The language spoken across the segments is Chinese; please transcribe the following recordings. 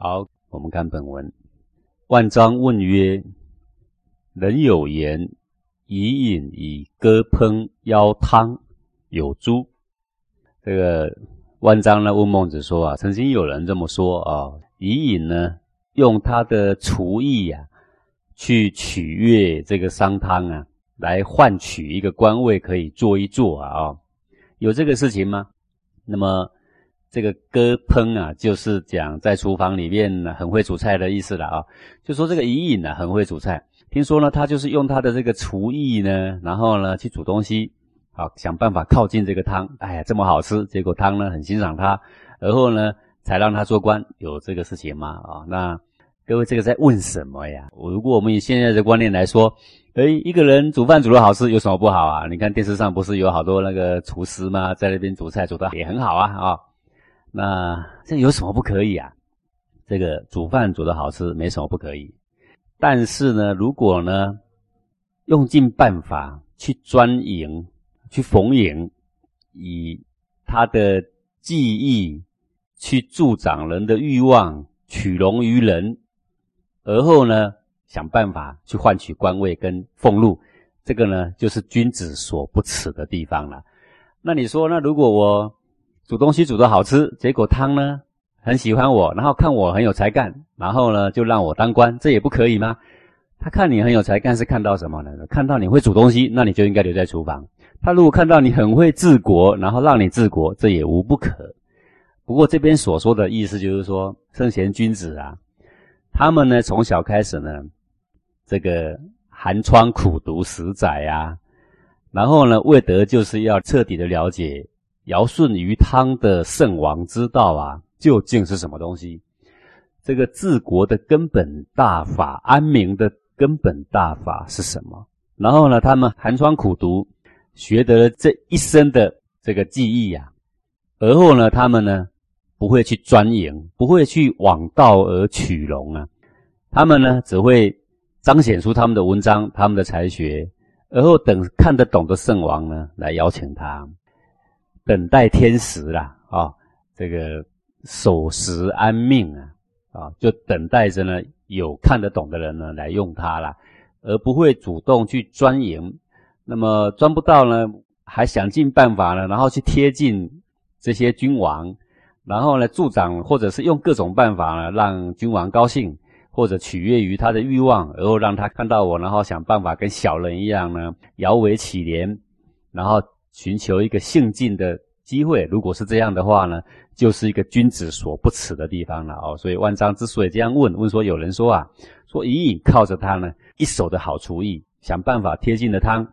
好，我们看本文。万章问曰：“人有言，以饮以歌烹邀汤，有诸？”这个万章呢问孟子说啊，曾经有人这么说啊，以饮呢用他的厨艺呀，去取悦这个商汤啊，来换取一个官位可以做一做啊啊，有这个事情吗？那么。这个割烹啊，就是讲在厨房里面很会煮菜的意思了啊。就说这个伊尹呢，很会煮菜。听说呢，他就是用他的这个厨艺呢，然后呢去煮东西，好想办法靠近这个汤。哎呀，这么好吃，结果汤呢很欣赏他，而后呢才让他做官。有这个事情吗？啊，那各位这个在问什么呀？如果我们以现在的观念来说，哎，一个人煮饭煮得好吃有什么不好啊？你看电视上不是有好多那个厨师吗？在那边煮菜煮得也很好啊啊。那这有什么不可以啊？这个煮饭煮的好吃，没什么不可以。但是呢，如果呢，用尽办法去钻营、去逢迎，以他的技艺去助长人的欲望，取容于人，而后呢，想办法去换取官位跟俸禄，这个呢，就是君子所不耻的地方了。那你说，那如果我？煮东西煮得好吃，结果汤呢很喜欢我，然后看我很有才干，然后呢就让我当官，这也不可以吗？他看你很有才干是看到什么呢？看到你会煮东西，那你就应该留在厨房。他如果看到你很会治国，然后让你治国，这也无不可。不过这边所说的意思就是说，圣贤君子啊，他们呢从小开始呢，这个寒窗苦读十载啊，然后呢为得就是要彻底的了解。尧舜禹汤的圣王之道啊，究竟是什么东西？这个治国的根本大法，安民的根本大法是什么？然后呢，他们寒窗苦读，学得了这一生的这个技艺呀，而后呢，他们呢不会去钻营，不会去枉道而取荣啊，他们呢只会彰显出他们的文章、他们的才学，而后等看得懂的圣王呢来邀请他。等待天时啦，啊，这个守时安命啊，啊，就等待着呢，有看得懂的人呢来用它啦，而不会主动去钻营。那么钻不到呢，还想尽办法呢，然后去贴近这些君王，然后呢助长或者是用各种办法呢，让君王高兴，或者取悦于他的欲望，然后让他看到我，然后想办法跟小人一样呢，摇尾乞怜，然后。寻求一个性进的机会，如果是这样的话呢，就是一个君子所不耻的地方了哦。所以万章之所以这样问，问说有人说啊，说隐隐靠着他呢一手的好厨艺，想办法贴近了汤，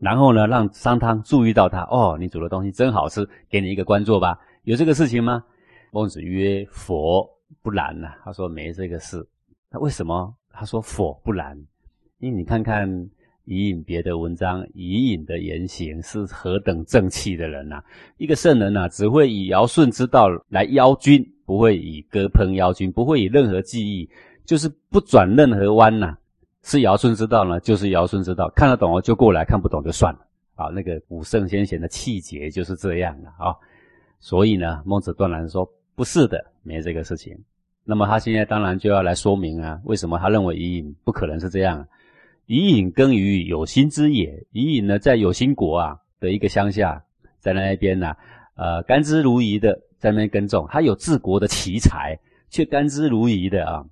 然后呢让商汤注意到他哦，你煮的东西真好吃，给你一个官做吧，有这个事情吗？孟子曰：佛不然呐。他说没这个事。那为什么？他说佛不然，因为你看看。以引别的文章，以引的言行是何等正气的人呐！一个圣人呐，只会以尧舜之道来邀君，不会以歌烹邀君，不会以任何技艺，就是不转任何弯呐。是尧舜之道呢，就是尧舜之道，看得懂就过来，看不懂就算了。啊，那个古圣先贤的气节就是这样的啊。所以呢，孟子断然说不是的，没这个事情。那么他现在当然就要来说明啊，为什么他认为以引不可能是这样。以隐耕于有心之野，以隐呢，在有心国啊的一个乡下，在那一边呢，呃，甘之如饴的在那边耕种，他有治国的奇才，却甘之如饴的啊，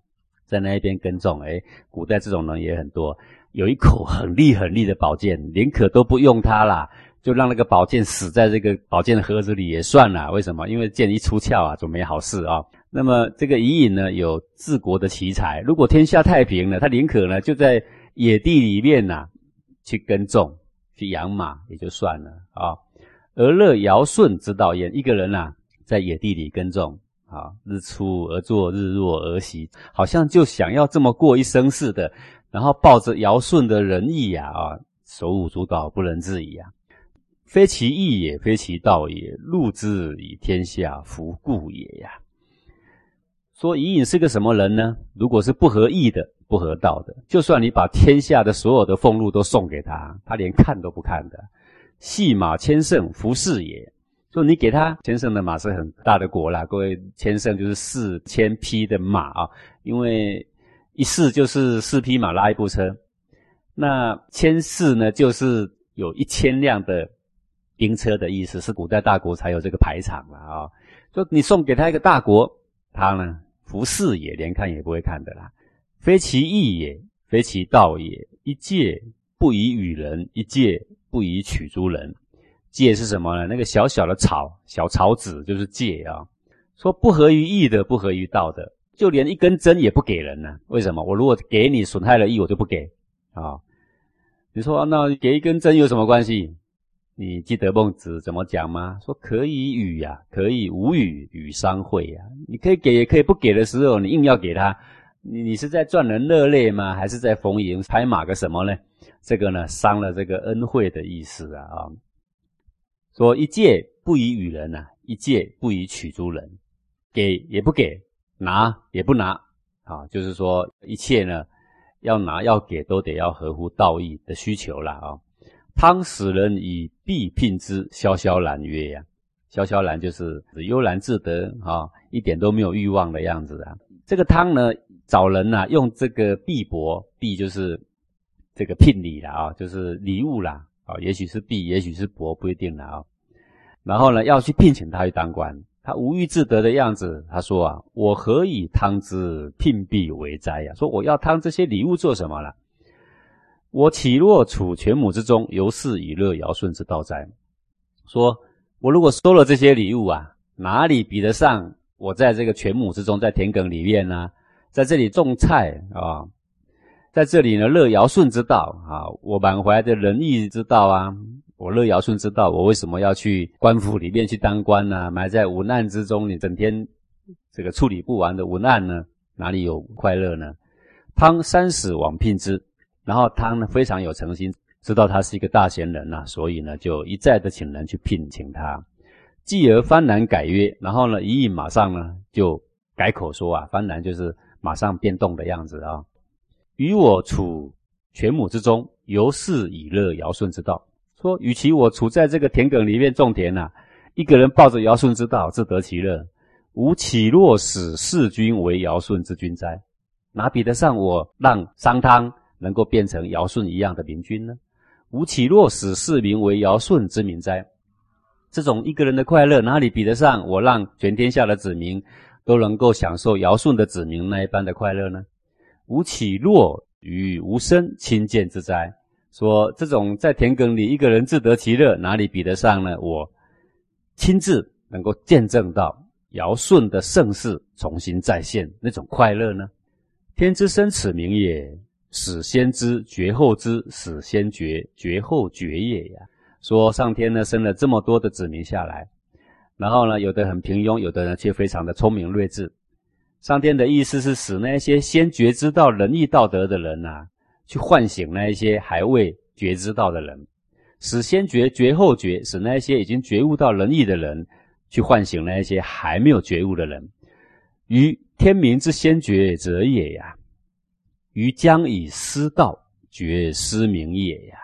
在那一边耕种。哎，古代这种人也很多，有一口很利很利的宝剑，宁可都不用它啦，就让那个宝剑死在这个宝剑的盒子里也算了。为什么？因为剑一出鞘啊，就没好事啊。那么这个伊尹呢，有治国的奇才，如果天下太平了，他宁可呢就在。野地里面呐，去耕种、去养马也就算了啊。而乐尧舜之道焉，一个人呐，在野地里耕种啊，日出而作，日落而息，好像就想要这么过一生似的。然后抱着尧舜的仁义呀，啊，手舞足蹈，不能自已啊。非其义也，非其道也，禄之以天下服故也呀。说伊尹是个什么人呢？如果是不合义的。不合道的，就算你把天下的所有的俸禄都送给他，他连看都不看的。戏马千乘，服侍也。说你给他千乘的马是很大的国啦，各位千乘就是四千匹的马啊，因为一四就是四匹马拉一部车，那千四呢就是有一千辆的兵车的意思，是古代大国才有这个排场了啊。说你送给他一个大国，他呢服侍也连看也不会看的啦，非其义也，非其道也，一介不以与人，一介不以取诸人。戒是什么呢？那个小小的草，小草籽就是戒啊。说不合于义的，不合于道的，就连一根针也不给人呢。为什么？我如果给你损害了义，我就不给啊。你说那给一根针有什么关系？你记得孟子怎么讲吗？说可以与呀，可以无与，与商会呀。你可以给，也可以不给的时候，你硬要给他，你你是在赚人热泪吗？还是在逢迎拍马个什么呢？这个呢，伤了这个恩惠的意思啊啊。说一借不以与人呐，一借不以取诸人，给也不给，拿也不拿，啊，就是说一切呢，要拿要给都得要合乎道义的需求了啊。汤使人以必聘之，萧萧然曰呀，萧萧然就是悠然自得啊，一点都没有欲望的样子啊。这个汤呢，找人呐，用这个币帛，币就是这个聘礼了啊，就是礼物啦。啊，也许是币，也许是帛，不一定了啊。然后呢，要去聘请他去当官，他无欲自得的样子。他说啊，我何以汤之聘币为哉呀？说我要汤这些礼物做什么了？我岂若处犬母之中，由是以乐尧舜之道哉？说我如果收了这些礼物啊，哪里比得上我在这个犬母之中，在田埂里面呢，在这里种菜啊？在这里呢，乐尧舜之道啊，我满怀的仁义之道啊，我乐尧舜之道，我为什么要去官府里面去当官呢？埋在无难之中，你整天这个处理不完的无难呢，哪里有快乐呢？汤三死往聘之，然后汤呢非常有诚心，知道他是一个大贤人呐，所以呢就一再的请人去聘请他。继而幡然改曰，然后呢一应马上呢就改口说啊，幡然就是马上变动的样子啊。与我处犬母之中，由是以乐尧舜之道。说，与其我处在这个田埂里面种田呐，一个人抱着尧舜之道自得其乐，吾岂若使世君为尧舜之君哉？哪比得上我让商汤能够变成尧舜一样的明君呢？吾岂若使世民为尧舜之民哉？这种一个人的快乐，哪里比得上我让全天下的子民都能够享受尧舜的子民那一般的快乐呢？吾岂若与无生亲见之哉？说这种在田埂里一个人自得其乐，哪里比得上呢？我亲自能够见证到尧舜的盛世重新再现那种快乐呢？天之生此名也，始先知，绝后知，始先觉，绝后觉也呀。说上天呢生了这么多的子民下来，然后呢，有的很平庸，有的呢却非常的聪明睿智。上天的意思是使那些先觉知到仁义道德的人呐，去唤醒那一些还未觉知到的人；使先觉觉后觉，使那些已经觉悟到仁义的人，去唤醒那一些还没有觉悟的人。于天明之先觉者也呀，于将以失道觉失明也呀。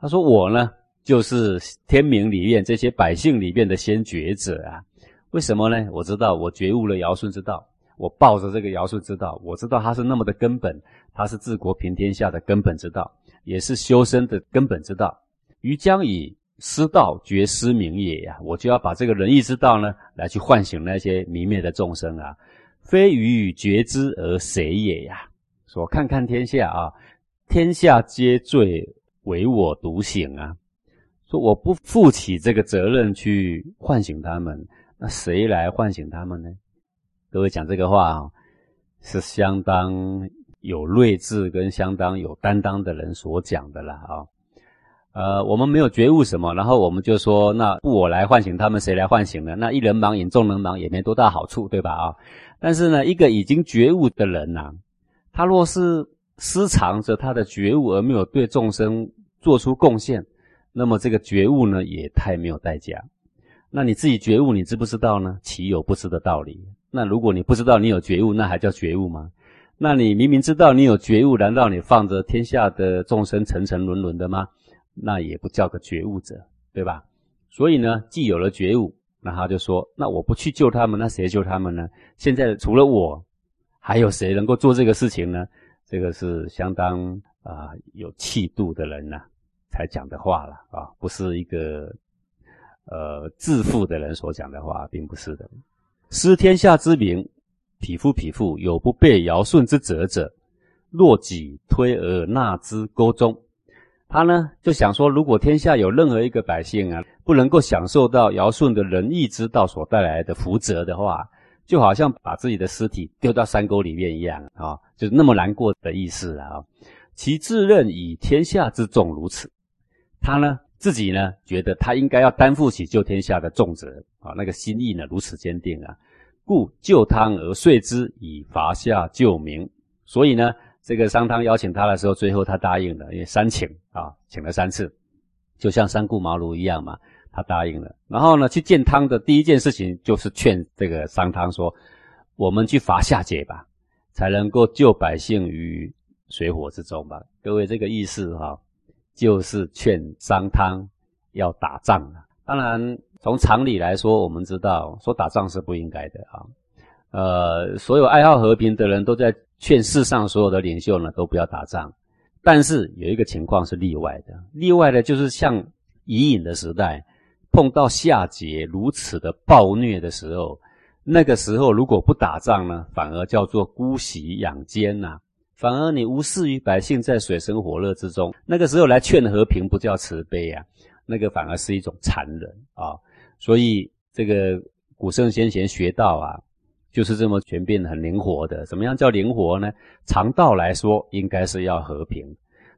他说：“我呢，就是天明里面这些百姓里面的先觉者啊。为什么呢？我知道我觉悟了尧舜之道。”我抱着这个尧舜之道，我知道它是那么的根本，它是治国平天下的根本之道，也是修身的根本之道。于将以失道绝失明也呀，我就要把这个仁义之道呢，来去唤醒那些迷灭的众生啊，非于觉知而谁也呀？说看看天下啊，天下皆醉，唯我独醒啊。说我不负起这个责任去唤醒他们，那谁来唤醒他们呢？各位讲这个话啊，是相当有睿智跟相当有担当的人所讲的啦啊。呃，我们没有觉悟什么，然后我们就说，那不我来唤醒他们，谁来唤醒呢？那一人忙引众人忙也没多大好处，对吧啊？但是呢，一个已经觉悟的人呐，他若是私藏着他的觉悟而没有对众生做出贡献，那么这个觉悟呢，也太没有代价。那你自己觉悟，你知不知道呢？岂有不知的道理？那如果你不知道你有觉悟，那还叫觉悟吗？那你明明知道你有觉悟，难道你放着天下的众生沉沉沦沦的吗？那也不叫个觉悟者，对吧？所以呢，既有了觉悟，那他就说：那我不去救他们，那谁救他们呢？现在除了我，还有谁能够做这个事情呢？这个是相当啊有气度的人呐才讲的话了啊，不是一个呃自负的人所讲的话，并不是的。失天下之名，匹夫匹妇有不被尧舜之责者，若己推而纳之沟中。他呢就想说，如果天下有任何一个百姓啊，不能够享受到尧舜的仁义之道所带来的福泽的话，就好像把自己的尸体丢到山沟里面一样啊，就是那么难过的意思啊。其自认以天下之重如此，他呢自己呢觉得他应该要担负起救天下的重责啊，那个心意呢如此坚定啊，故救汤而遂之以伐夏救民，所以呢。这个商汤邀请他的时候，最后他答应了，因为三请啊，请了三次，就像三顾茅庐一样嘛，他答应了。然后呢，去见汤的第一件事情就是劝这个商汤说：“我们去伐夏桀吧，才能够救百姓于水火之中吧。”各位，这个意思哈，就是劝商汤要打仗了。当然，从常理来说，我们知道说打仗是不应该的啊。呃，所有爱好和平的人都在。劝世上所有的领袖呢，都不要打仗。但是有一个情况是例外的，例外的就是像伊尹的时代，碰到夏桀如此的暴虐的时候，那个时候如果不打仗呢，反而叫做姑息养奸呐，反而你无视于百姓在水深火热之中，那个时候来劝和平，不叫慈悲啊，那个反而是一种残忍啊。所以这个古圣先贤学道啊。就是这么全变很灵活的。怎么样叫灵活呢？常道来说，应该是要和平。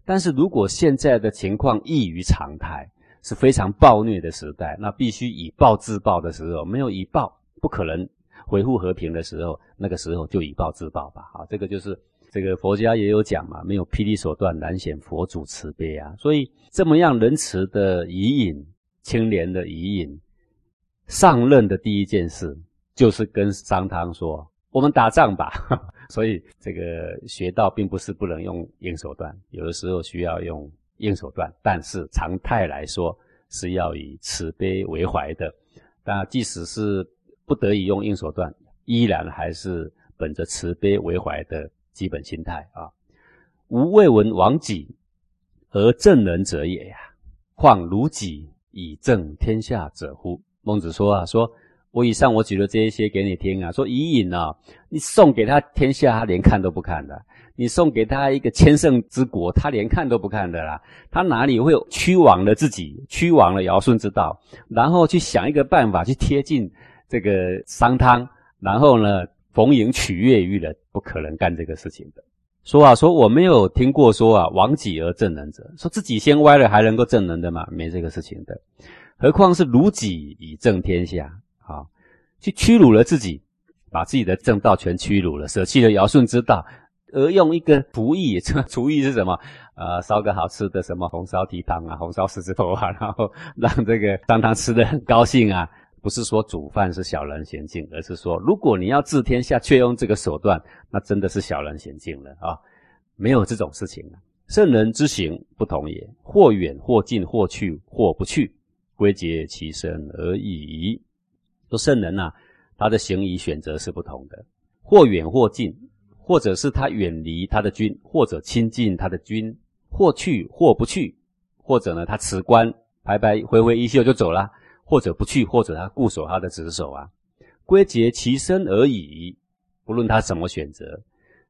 但是如果现在的情况异于常态，是非常暴虐的时代，那必须以暴制暴的时候，没有以暴不可能维护和平的时候，那个时候就以暴制暴吧。好，这个就是这个佛家也有讲嘛，没有霹雳手段，难显佛祖慈悲啊。所以这么样仁慈的遗隐，清廉的遗隐，上任的第一件事。就是跟商汤说：“我们打仗吧。”所以这个学道并不是不能用硬手段，有的时候需要用硬手段，但是常态来说是要以慈悲为怀的。那即使是不得已用硬手段，依然还是本着慈悲为怀的基本心态啊！吾未闻亡己而正人者也呀，况如己以正天下者乎？孟子说啊，说。我以上我举的这一些给你听啊，说伊尹啊，你送给他天下，他连看都不看的；你送给他一个千乘之国，他连看都不看的啦。他哪里会屈枉了自己，屈枉了尧舜之道，然后去想一个办法去贴近这个商汤，然后呢逢迎取悦于人，不可能干这个事情的。说啊，说我没有听过说啊，亡己而正人者，说自己先歪了还能够正人的吗？没这个事情的，何况是如己以正天下。啊，去屈辱了自己，把自己的正道全屈辱了，舍弃了尧舜之道，而用一个厨艺，这厨艺是什么？呃，烧个好吃的什么红烧蹄膀啊，红烧狮子头啊，然后让这个当堂吃的很高兴啊。不是说煮饭是小人行径，而是说如果你要治天下，却用这个手段，那真的是小人行径了啊！没有这种事情啊。圣人之行不同也，或远或近，或去或不去，归结其身而已。说圣人呐，他的行仪选择是不同的，或远或近，或者是他远离他的君，或者亲近他的君，或去或不去，或者呢他辞官，白白挥挥衣袖就走了，或者不去，或者他固守他的职守啊，归结其身而已。不论他怎么选择，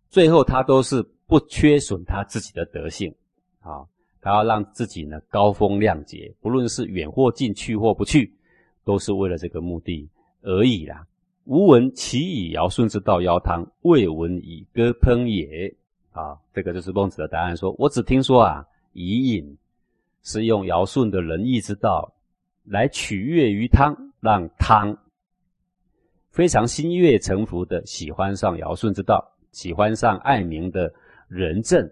最后他都是不缺损他自己的德性啊，他要让自己呢高风亮节，不论是远或近，去或不去。都是为了这个目的而已啦。吾闻其以尧舜之道邀汤，未闻以歌烹也。啊，这个就是孟子的答案。说我只听说啊，伊尹是用尧舜的仁义之道来取悦于汤，让汤非常心悦诚服的喜欢上尧舜之道，喜欢上爱民的仁政，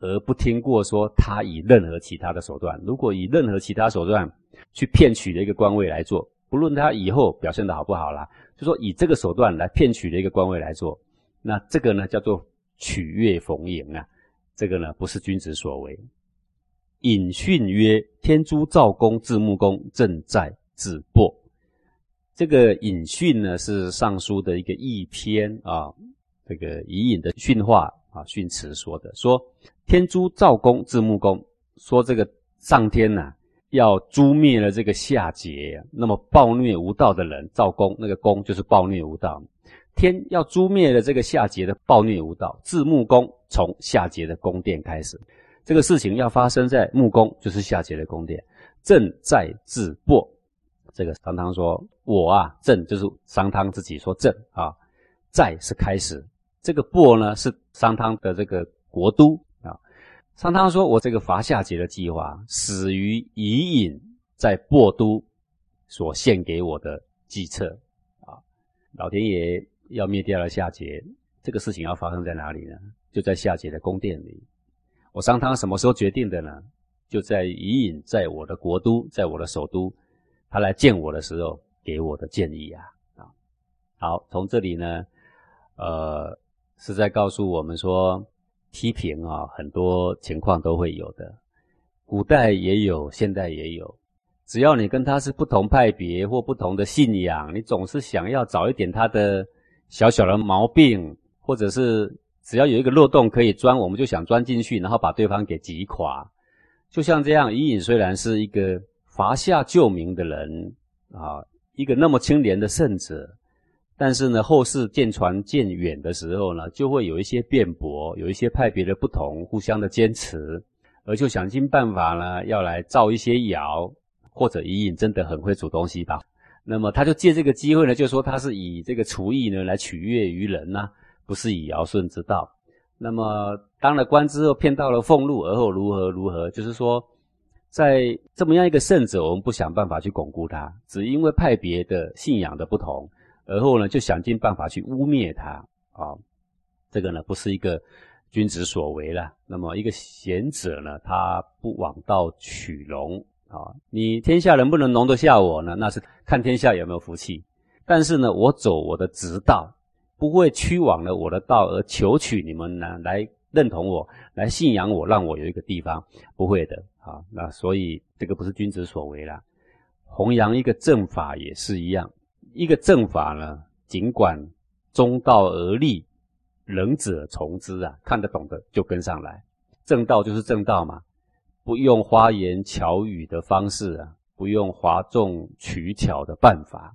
而不听过说他以任何其他的手段。如果以任何其他手段去骗取的一个官位来做。不论他以后表现的好不好啦，就说以这个手段来骗取的一个官位来做，那这个呢叫做取悦逢迎啊，这个呢不是君子所为。隐训曰：天诛赵公，字穆公，正在自播。这个引训呢，是尚书的一个义篇啊，这个以引的训话啊，训词说的，说天诛赵公字穆公，说这个上天呐要诛灭了这个夏桀，那么暴虐无道的人，赵公那个公就是暴虐无道，天要诛灭了这个夏桀的暴虐无道，自穆公从夏桀的宫殿开始，这个事情要发生在穆公，就是夏桀的宫殿，正在自薄。这个商汤说：“我啊，正就是商汤自己说正啊，在是开始。这个薄呢是商汤的这个国都。商汤说我这个伐夏桀的计划始于伊尹在薄都所献给我的计策啊。老天爷要灭掉了夏桀，这个事情要发生在哪里呢？就在夏桀的宫殿里。我商汤什么时候决定的呢？就在伊尹在我的国都，在我的首都。”他来见我的时候给我的建议啊啊，好，从这里呢，呃，是在告诉我们说，批评啊，很多情况都会有的，古代也有，现代也有，只要你跟他是不同派别或不同的信仰，你总是想要找一点他的小小的毛病，或者是只要有一个漏洞可以钻，我们就想钻进去，然后把对方给击垮。就像这样，伊尹虽然是一个。伐夏救民的人啊，一个那么清廉的圣者，但是呢，后世渐传渐远的时候呢，就会有一些辩驳，有一些派别的不同，互相的坚持，而就想尽办法呢，要来造一些谣，或者伊尹真的很会煮东西吧？那么他就借这个机会呢，就说他是以这个厨艺呢来取悦于人呐，不是以尧舜之道。那么当了官之后，骗到了俸禄，而后如何如何，就是说。在这么样一个圣者，我们不想办法去巩固他，只因为派别的信仰的不同，而后呢就想尽办法去污蔑他啊，这个呢不是一个君子所为了。那么一个贤者呢，他不枉道取容啊，你天下能不能容得下我呢？那是看天下有没有福气。但是呢，我走我的直道，不会屈枉了我的道而求取你们呢来认同我，来信仰我，让我有一个地方，不会的。啊，那所以这个不是君子所为啦。弘扬一个正法也是一样，一个正法呢，尽管中道而立，仁者从之啊，看得懂的就跟上来。正道就是正道嘛，不用花言巧语的方式啊，不用哗众取巧的办法，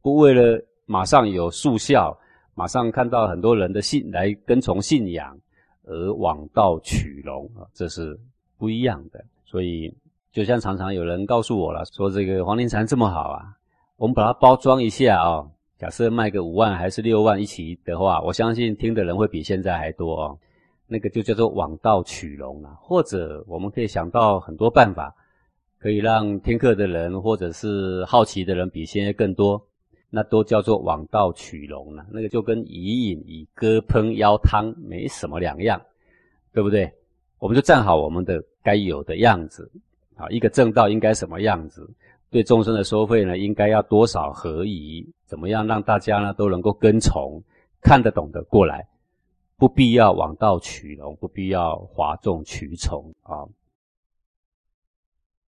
不为了马上有速效，马上看到很多人的信来跟从信仰而枉道取龙啊，这是不一样的。所以，就像常常有人告诉我了，说这个黄庭禅这么好啊，我们把它包装一下啊。假设卖个五万还是六万一起的话，我相信听的人会比现在还多哦。那个就叫做枉道取龙了。或者我们可以想到很多办法，可以让听课的人或者是好奇的人比现在更多，那都叫做枉道取龙了。那个就跟以饮以歌烹邀汤没什么两样，对不对？我们就站好我们的该有的样子，啊，一个正道应该什么样子？对众生的收费呢，应该要多少合宜？怎么样让大家呢都能够跟从，看得懂的过来？不必要枉道取容，不必要哗众取宠啊。